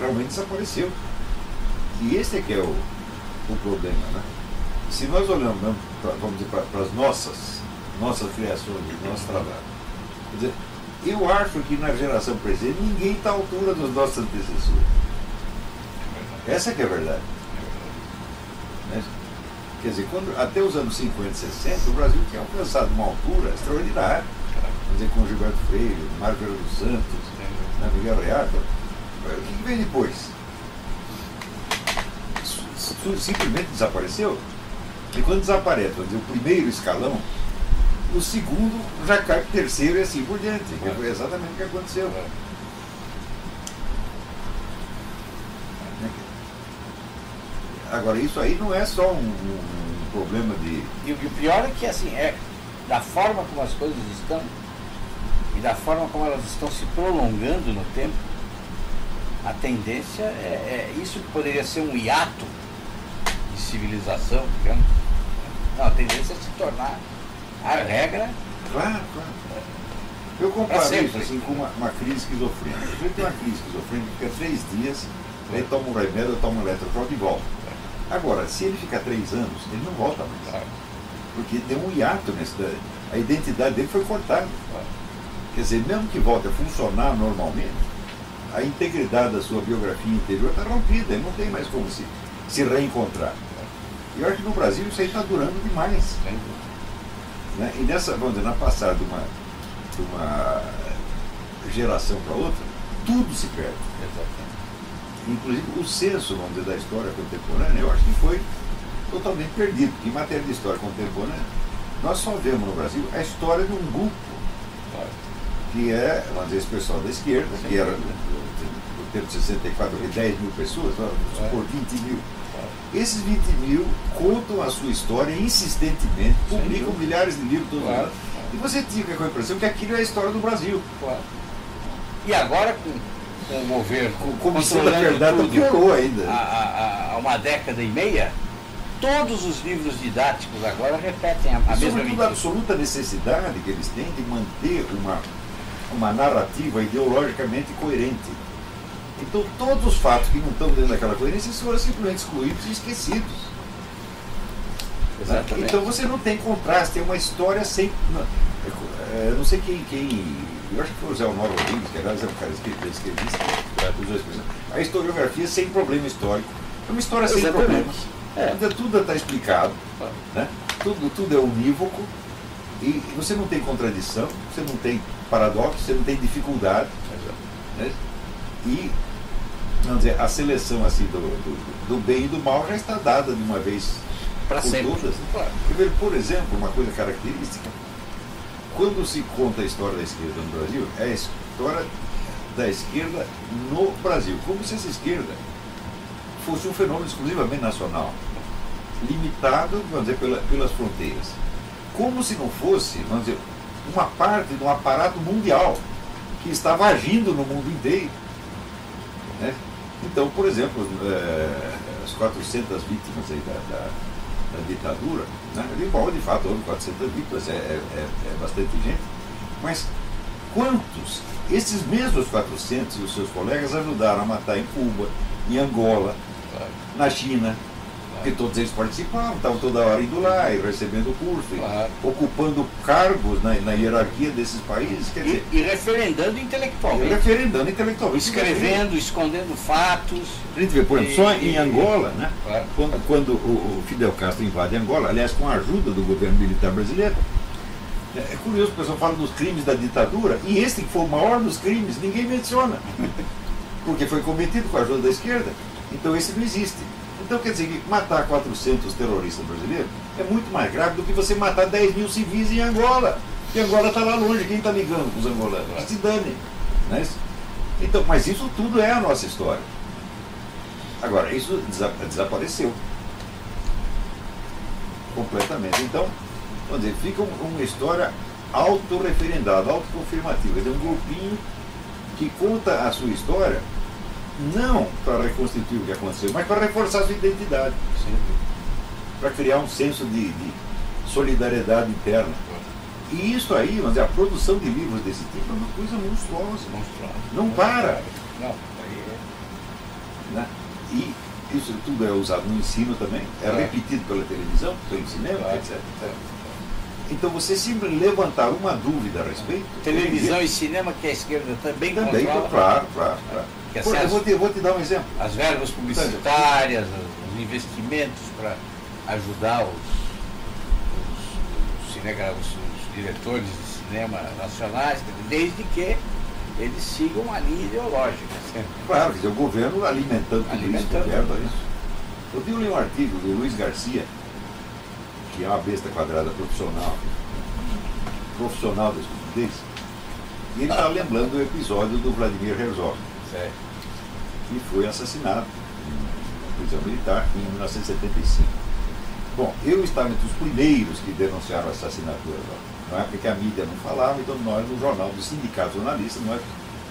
realmente desapareceu. E esse é que é o, o problema. Né? Se nós olhamos, pra, vamos dizer, para as nossas, nossas criações, nosso trabalho, quer dizer, eu acho que na geração presente ninguém está à altura dos nossos antecessores. Essa que é a verdade. Né? Quer dizer, quando, até os anos 50 e 60, o Brasil tinha alcançado uma altura extraordinária. Quer dizer, com Gilberto Freire, Mário Vieira dos Santos, né, Miguel Reata. O que vem depois? Simplesmente desapareceu. E quando desaparece, dizer, o primeiro escalão, o segundo já cai para o terceiro e assim por diante. Que foi exatamente o que aconteceu. Agora, isso aí não é só um, um problema de. E o pior é que, assim, é da forma como as coisas estão e da forma como elas estão se prolongando no tempo, a tendência é, é isso que poderia ser um hiato de civilização, digamos. Não, a tendência é se tornar a regra. Claro, claro. Eu comparo isso assim, com uma, uma crise esquizofrênica. Você tem uma crise esquizofrênica, fica três dias, aí toma um remédio, toma um eletrochoque e volta. Agora, se ele ficar três anos, ele não volta mais. Porque deu um hiato nesse. A identidade dele foi cortada. Quer dizer, mesmo que volte a funcionar normalmente, a integridade da sua biografia interior está rompida, ele não tem mais como se, se reencontrar. E eu acho que no Brasil isso aí está durando demais. Né? E nessa, vamos dizer, na passada de uma, de uma geração para outra, tudo se perde. Exatamente. Inclusive o senso, vamos dizer, da história contemporânea, eu acho que foi totalmente perdido. Porque em matéria de história contemporânea, nós só vemos no Brasil a história de um grupo, que é, vamos dizer, esse pessoal da esquerda, que era de 64, 10 mil pessoas, por 20 mil. Esses 20 mil contam a sua história insistentemente, publicam milhares de livros todos claro. E você tinha com a impressão que aquilo é a história do Brasil. Claro. E agora, com com o governo como se da verdade tudo, piorou ainda. Há, há, uma década e meia, todos os livros didáticos agora repetem a, a mesma Sobretudo a absoluta necessidade que eles têm de manter uma, uma narrativa ideologicamente coerente. Então todos os fatos que não estão dentro daquela coerência foram simplesmente excluídos e esquecidos. Exatamente. Então você não tem contraste, é uma história sem. Não, é, não sei quem, quem eu acho que foi o Zé Honório Rodrigues, que aliás é um cara esquerdista, a historiografia sem problema histórico. É uma história sem Exatamente. problemas. É. Tudo está explicado, né? tudo, tudo é unívoco, e você não tem contradição, você não tem paradoxo, você não tem dificuldade. Né? E vamos dizer, a seleção assim, do, do, do, bem e do mal já está dada de uma vez para sempre. Todas. Claro. Por exemplo, uma coisa característica quando se conta a história da esquerda no Brasil, é a história da esquerda no Brasil, como se essa esquerda fosse um fenômeno exclusivamente nacional, limitado, vamos dizer, pela, pelas fronteiras. Como se não fosse, vamos dizer, uma parte de um aparato mundial que estava agindo no mundo inteiro. Né? Então, por exemplo, é, as 400 vítimas aí da, da da ditadura, né? bom, de fato houve 400 vítimas, é, é, é, é bastante gente, mas quantos, esses mesmos 400 e os seus colegas ajudaram a matar em Cuba, em Angola, na China, porque todos eles participavam, estavam toda hora indo lá e recebendo curso, claro. e ocupando cargos na, na, hierarquia desses países. Quer dizer, e, e referendando intelectualmente. E referendando intelectualmente. Escrevendo, escondendo fatos. A gente vê, por exemplo, só em Angola, né, claro. quando, quando o, o Fidel Castro invade Angola, aliás, com a ajuda do governo militar brasileiro, é, é curioso, o pessoal fala dos crimes da ditadura, e esse que foi o maior dos crimes, ninguém menciona. Porque foi cometido com a ajuda da esquerda. Então esse não existe. Então quer dizer que matar 400 terroristas brasileiros é muito mais grave do que você matar 10 mil civis em Angola. Porque Angola está lá longe, quem está ligando com os angolanos? Que se dane. Né? Então, mas isso tudo é a nossa história. Agora, isso desapareceu. Completamente. Então, vamos dizer, fica uma história autorreferendada, autoconfirmativa. É um grupinho que conta a sua história não para reconstituir o que aconteceu, mas para reforçar sua identidade. Para criar um senso de, de, solidariedade interna. E isso aí, mas a produção de livros desse tipo é uma coisa monstruosa. monstruosa. Não para. Não, E isso tudo é usado no ensino também, é, é. repetido pela televisão, pelo cinema, é. etc. Então você sempre levantar uma dúvida a respeito. Televisão e cinema que a esquerda também Também, controla. claro, claro, claro. Por, eu vou te, vou te dar um exemplo. As verbas publicitárias, os investimentos para ajudar os, os, os, os diretores de cinema nacionais, desde que eles sigam a linha ideológica. Sempre. Claro, quer dizer, o governo alimentando, alimentando tudo isso, isso. Eu vi um artigo do Luiz Garcia, que é uma besta quadrada profissional, profissional da estupidez, e ele está lembrando o episódio do Vladimir Herzog, certo. que foi assassinado em prisão militar em 1975. Bom, eu estava entre os primeiros que denunciaram o assassinato do Herzog. Na época que a mídia não falava, então nós, no jornal do sindicato jornalista, nós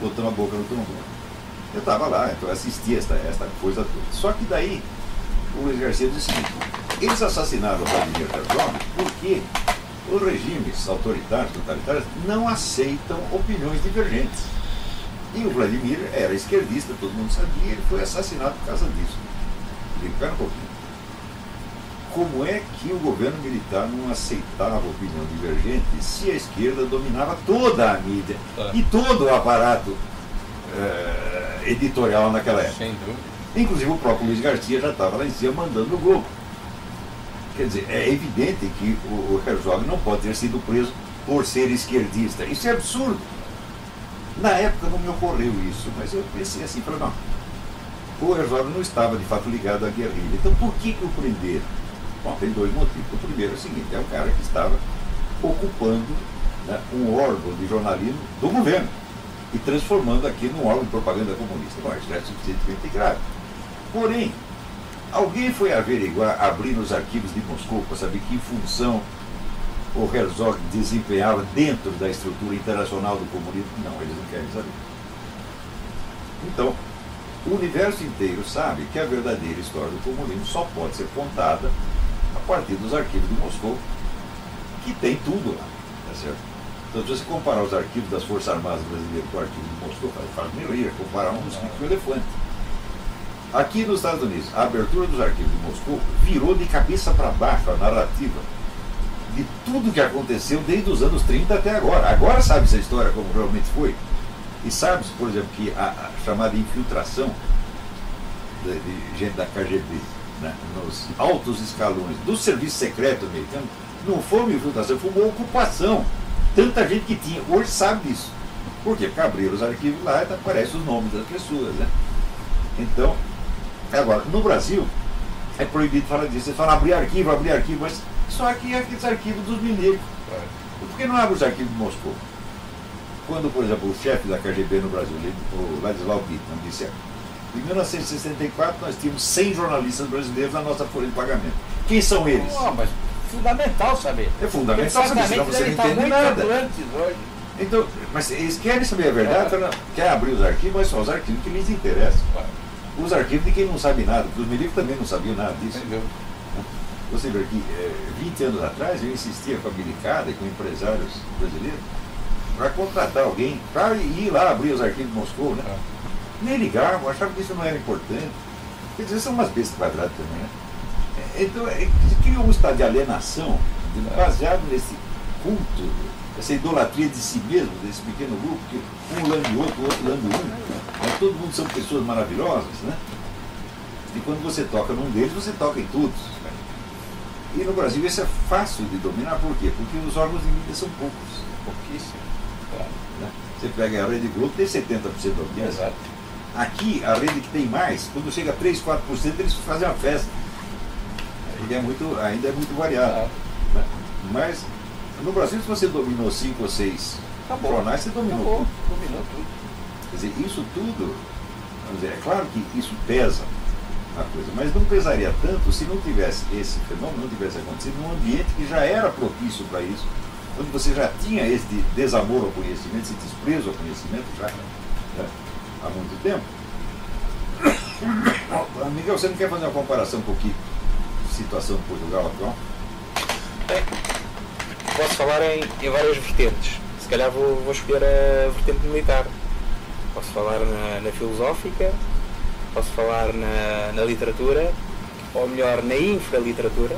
botamos a boca no trombone. Eu estava lá, então eu assistia esta, esta coisa toda. Só que daí o Luiz Garcia disse o seguinte, eles assassinaram o Vladimir Herzog porque os regimes autoritários, totalitários, não aceitam opiniões divergentes. E o Vladimir era esquerdista, todo mundo sabia, ele foi assassinado por causa disso. Digo, pera um pouquinho. Como é que o governo militar não aceitava opinião divergente se a esquerda dominava toda a mídia é. e todo o aparato é, editorial naquela época? Sem dúvida. Inclusive o próprio Luiz Garcia já estava lá em cima mandando no Globo. Quer dizer, é evidente que o Herzog não pode ter sido preso por ser esquerdista. Isso é absurdo. Na época não me ocorreu isso, mas eu pensei assim, falei, não, o Herzog não estava de fato ligado à guerrilha. Então por que, que o prenderam? Bom, tem dois motivos. O primeiro é o seguinte, é um cara que estava ocupando né, um órgão de jornalismo do governo e transformando aqui num órgão de propaganda comunista. Bom, isso é suficientemente grave. Porém, alguém foi averiguar, abrir nos arquivos de Moscou para saber que função o Herzog desempenhava dentro da estrutura internacional do comunismo? Não, eles não querem saber. Então, o universo inteiro sabe que a verdadeira história do comunismo só pode ser contada a partir dos arquivos de Moscou, que tem tudo lá, tá certo? Então, se você comparar os arquivos das Forças Armadas Brasileiras com o arquivo de Moscou, faz meio rir, comparar um mosquito com um elefante. Aqui nos Estados Unidos, a abertura dos arquivos de Moscou virou de cabeça para baixo a narrativa de tudo que aconteceu desde os anos 30 até agora. Agora sabe essa história como realmente foi. E sabe-se, por exemplo, que a, a chamada infiltração de, de, gente da KGB né, nos altos escalões do serviço secreto americano não foi uma infiltração, foi uma ocupação. Tanta gente que tinha, hoje sabe disso. Porque abriram os arquivos lá e aparecem os nomes das pessoas. Né? Então, Agora, no Brasil, é proibido falar disso. Você fala abrir arquivo, abrir arquivo, mas só aqui é aqueles arquivos dos milicos. Por que não abre os arquivos de Moscou? Quando, por exemplo, o chefe da KGB no Brasil, o Ladislau Bittman, disse em 1964 nós tínhamos 100 jornalistas brasileiros na nossa folha de pagamento. Quem são eles? Oh, mas fundamental saber. É fundamental saber, senão você não entende nada. Então, mas eles querem saber a verdade, é. quer abrir os arquivos, mas são os arquivos que lhes interessam os arquivos de quem não sabe nada, porque os milicos também não sabiam nada disso. Você vê que é, 20 anos atrás eu insistia com a milicada e com empresários brasileiros para contratar alguém para ir lá abrir os arquivos de Moscou, né? Ah. Nem ligavam, achavam que isso não era importante. Quer dizer, são umas bestas quadradas também, né? É, então, é, cria um estado de alienação baseado nesse culto essa idolatria de si mesmo, desse pequeno grupo, que um lambe outro, o outro lambe um. Né? Todo mundo são pessoas maravilhosas, né? E quando você toca num deles, você toca em todos. E no Brasil isso é fácil de dominar, por quê? Porque os órgãos de mídia são poucos. Pouquíssimos. Né? Você pega a Rede Globo, tem 70% da audiência. Exato. Aqui, a rede que tem mais, quando chega a 3, 4%, eles fazem uma festa. Ainda é muito, ainda é muito variado. Né? Mas no Brasil, se você dominou cinco ou seis Acabou. jornais, você dominou Acabou. tudo. Dominou tudo. Quer dizer, isso tudo, vamos dizer, é claro que isso pesa a coisa, mas não pesaria tanto se não tivesse esse fenômeno, não tivesse acontecido num ambiente que já era propício para isso, onde você já tinha esse desamor ao conhecimento, esse desprezo ao conhecimento já né, há muito tempo. Miguel, você não quer fazer uma comparação com que situação de Portugal atual? É posso falar em, em várias vertentes. Se calhar vou, vou escolher a vertente militar. Posso falar na, na filosófica, posso falar na, na literatura, ou melhor, na infraliteratura.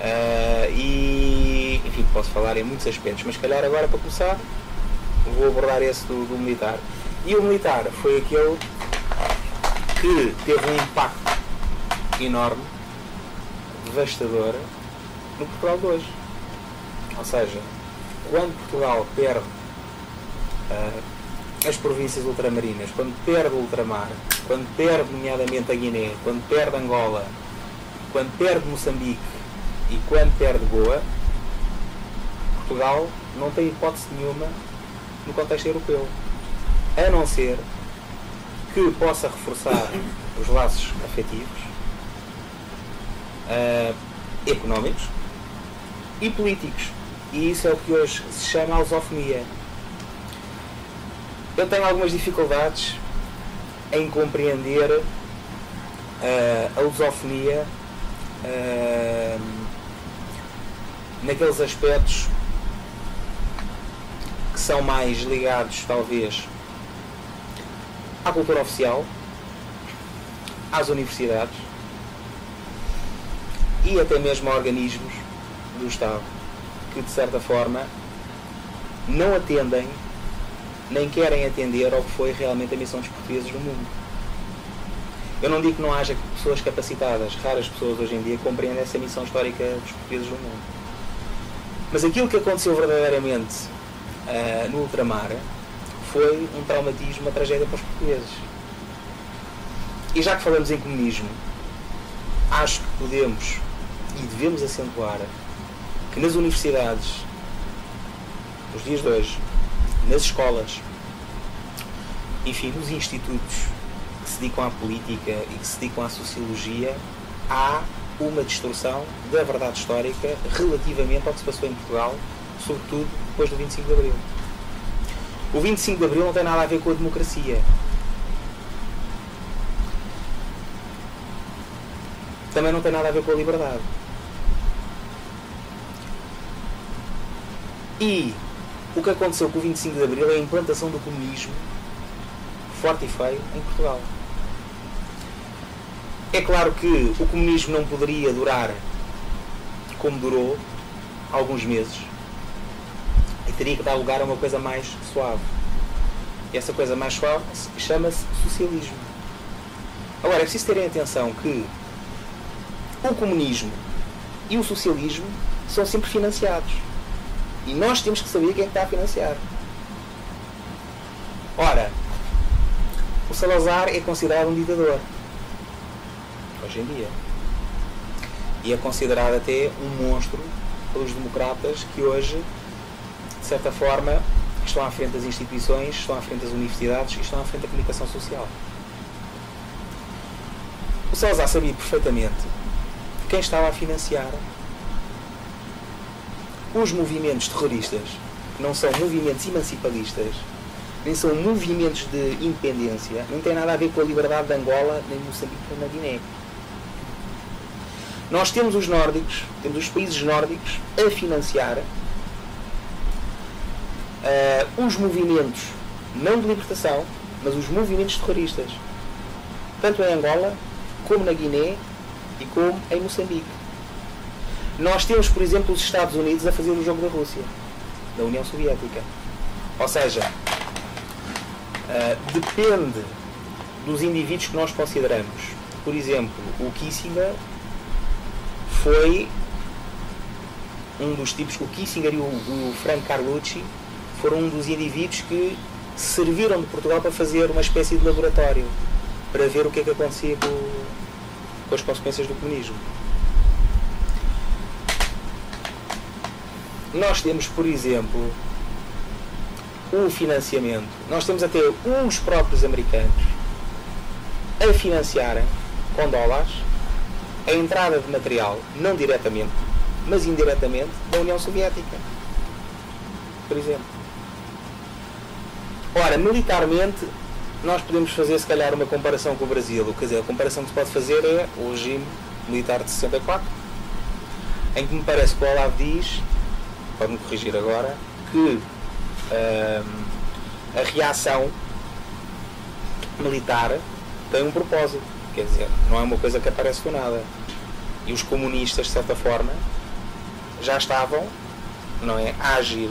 Uh, e, enfim, posso falar em muitos aspectos, mas calhar agora para começar vou abordar esse do, do militar. E o militar foi aquele que teve um impacto enorme, devastador, no Portugal de hoje. Ou seja, quando Portugal perde uh, as províncias ultramarinas, quando perde o ultramar, quando perde, nomeadamente, a Guiné, quando perde Angola, quando perde Moçambique e quando perde Goa, Portugal não tem hipótese nenhuma no contexto europeu. A não ser que possa reforçar os laços afetivos, uh, económicos e políticos. E isso é o que hoje se chama a lusofonia. Eu tenho algumas dificuldades em compreender uh, a lusofonia uh, naqueles aspectos que são mais ligados, talvez, à cultura oficial, às universidades e até mesmo a organismos do Estado que, de certa forma, não atendem nem querem atender ao que foi realmente a missão dos portugueses no mundo. Eu não digo que não haja pessoas capacitadas, raras pessoas hoje em dia compreendem essa missão histórica dos portugueses no mundo. Mas aquilo que aconteceu verdadeiramente uh, no ultramar foi um traumatismo, uma tragédia para os portugueses. E já que falamos em comunismo, acho que podemos e devemos acentuar que nas universidades, nos dias de hoje, nas escolas, enfim, nos institutos que se dedicam à política e que se dedicam à sociologia, há uma distorção da verdade histórica relativamente ao que se passou em Portugal, sobretudo depois do 25 de Abril. O 25 de Abril não tem nada a ver com a democracia. Também não tem nada a ver com a liberdade. E o que aconteceu com o 25 de Abril é a implantação do comunismo forte e feio em Portugal. É claro que o comunismo não poderia durar como durou alguns meses e teria que dar lugar a uma coisa mais suave. E essa coisa mais suave chama-se socialismo. Agora, é preciso terem atenção que o comunismo e o socialismo são sempre financiados. E nós temos que saber quem está a financiar. Ora, o Salazar é considerado um ditador. Hoje em dia. E é considerado até um monstro pelos democratas que hoje, de certa forma, estão à frente das instituições, estão à frente das universidades e estão à frente da comunicação social. O Salazar sabia perfeitamente quem estava a financiar os movimentos terroristas, não são movimentos emancipadistas, nem são movimentos de independência, não tem nada a ver com a liberdade de Angola, nem Moçambique, nem na Guiné. Nós temos os nórdicos, temos os países nórdicos a financiar uh, os movimentos, não de libertação, mas os movimentos terroristas, tanto em Angola, como na Guiné e como em Moçambique. Nós temos, por exemplo, os Estados Unidos a fazer o jogo da Rússia, da União Soviética. Ou seja, uh, depende dos indivíduos que nós consideramos. Por exemplo, o Kissinger foi um dos tipos, o Kissinger e o, o Frank Carlucci foram um dos indivíduos que serviram de Portugal para fazer uma espécie de laboratório para ver o que é que acontecia com, com as consequências do comunismo. Nós temos, por exemplo, o financiamento. Nós temos até os próprios americanos a financiarem com dólares a entrada de material, não diretamente, mas indiretamente, da União Soviética. Por exemplo. Ora, militarmente, nós podemos fazer, se calhar, uma comparação com o Brasil. Quer dizer, a comparação que se pode fazer é o regime militar de 64, em que me parece que o Olavo diz pode-me corrigir agora, que uh, a reação militar tem um propósito. Quer dizer, não é uma coisa que aparece do nada. E os comunistas, de certa forma, já estavam não é, a agir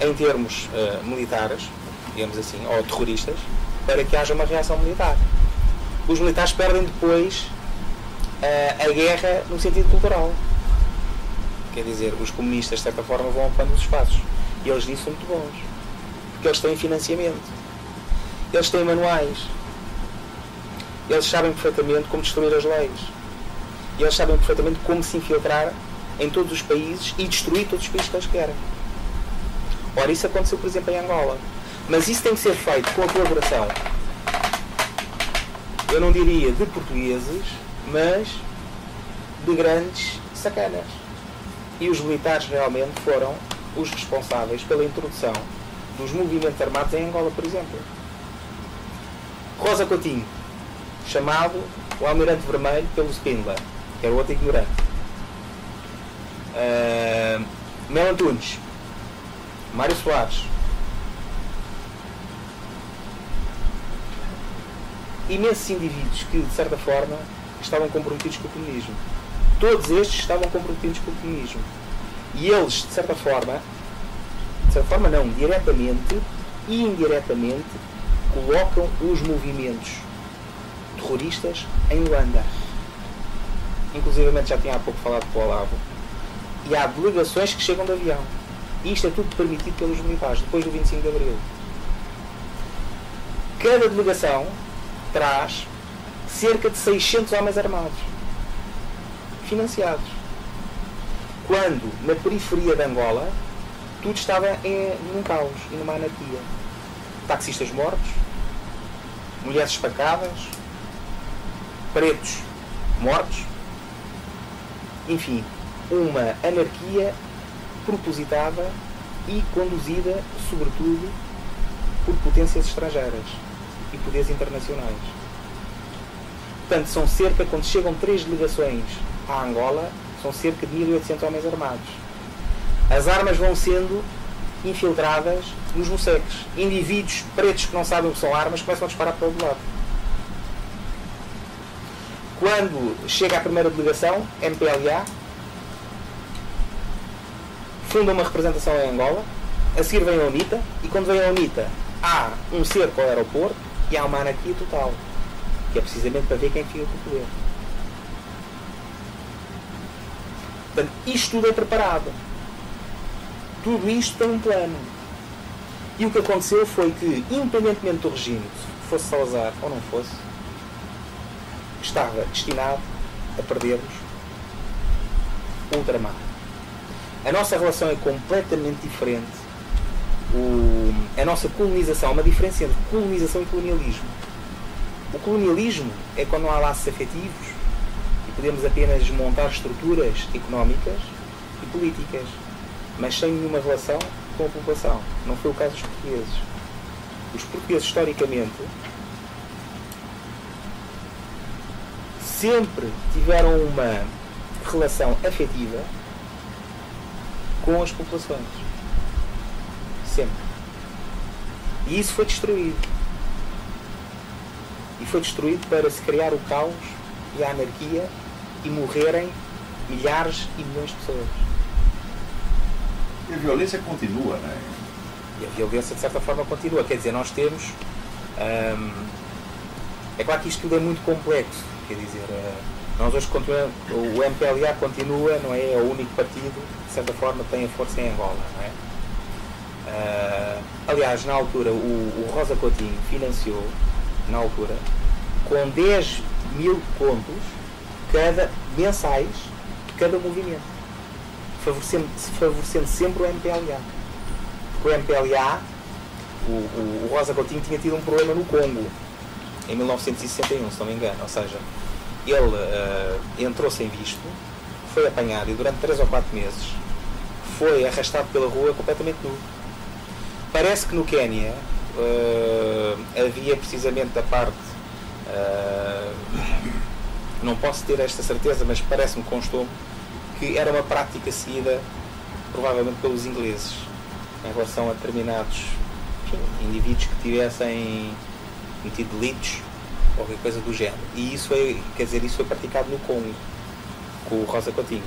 em termos uh, militares, digamos assim, ou terroristas, para que haja uma reação militar. Os militares perdem depois uh, a guerra no sentido cultural. Quer dizer, os comunistas, de certa forma, vão ocupando os espaços. E eles nisso são muito bons. Porque eles têm financiamento. Eles têm manuais. Eles sabem perfeitamente como destruir as leis. E eles sabem perfeitamente como se infiltrar em todos os países e destruir todos os países que eles querem. Ora, isso aconteceu, por exemplo, em Angola. Mas isso tem que ser feito com a colaboração, eu não diria de portugueses, mas de grandes sacanas. E os militares realmente foram os responsáveis pela introdução dos movimentos armados em Angola, por exemplo. Rosa Coutinho, chamado o Almirante Vermelho pelo Spindler, que era outro ignorante. Uh, Mel Antunes, Mário Soares, imensos indivíduos que, de certa forma, estavam comprometidos com o comunismo. Todos estes estavam comprometidos com o comunismo. E eles, de certa forma, de certa forma não, diretamente e indiretamente, colocam os movimentos terroristas em Luanda. Inclusive já tinha há pouco falado com o Olavo. E há delegações que chegam de avião. E isto é tudo permitido pelos militares, depois do 25 de Abril. Cada delegação traz cerca de 600 homens armados, financiados. Quando, na periferia de Angola, tudo estava em, num caos e numa anarquia. Taxistas mortos, mulheres espancadas, pretos mortos, enfim, uma anarquia propositada e conduzida, sobretudo, por potências estrangeiras e poderes internacionais. Portanto, são cerca, quando chegam três delegações à Angola, são cerca de 1.800 homens armados. As armas vão sendo infiltradas nos moceques. Indivíduos pretos que não sabem o que são armas começam a disparar para o lado. Quando chega a primeira delegação, MPLA, funda uma representação em Angola, a seguir vem a UNITA, e quando vem a UNITA, há um cerco ao aeroporto, e há uma anarquia total, que é precisamente para ver quem fica com o poder. Portanto, isto tudo é preparado. Tudo isto tem um plano. E o que aconteceu foi que, independentemente do regime, fosse Salazar ou não fosse, estava destinado a perdermos o ultramar. A nossa relação é completamente diferente o, a nossa colonização, uma diferença entre colonização e colonialismo. O colonialismo é quando não há laços afetivos e podemos apenas montar estruturas económicas e políticas, mas sem nenhuma relação com a população. Não foi o caso dos portugueses. Os portugueses, historicamente, sempre tiveram uma relação afetiva com as populações Sempre. E isso foi destruído. E foi destruído para se criar o caos e a anarquia e morrerem milhares e milhões de pessoas. E a violência continua, não é? E a violência, de certa forma, continua. Quer dizer, nós temos. Hum, é claro que isto tudo é muito complexo. Quer dizer, uh, nós hoje continuamos, o MPLA continua, não é? É o único partido que, de certa forma, tem a força em Angola, não é? Uh, aliás, na altura, o, o, Rosa Coutinho financiou, na altura, com 10 mil contos cada, mensais de cada movimento, favorecendo, favorecendo sempre o MPLA. Porque o MPLA, o, o, o Rosa Coutinho tinha tido um problema no Congo, em 1961, se não me engano. Ou seja, ele uh, entrou sem visto, foi apanhado e durante 3 ou 4 meses foi arrastado pela rua completamente nu Parece que no Quénia uh, havia precisamente a parte. Uh, não posso ter esta certeza, mas parece-me constou que era uma prática seguida provavelmente pelos ingleses em relação a determinados enfim, indivíduos que tivessem metido litros, qualquer coisa do género. E isso foi, quer dizer, isso foi praticado no Congo, com o Rosa Coutinho.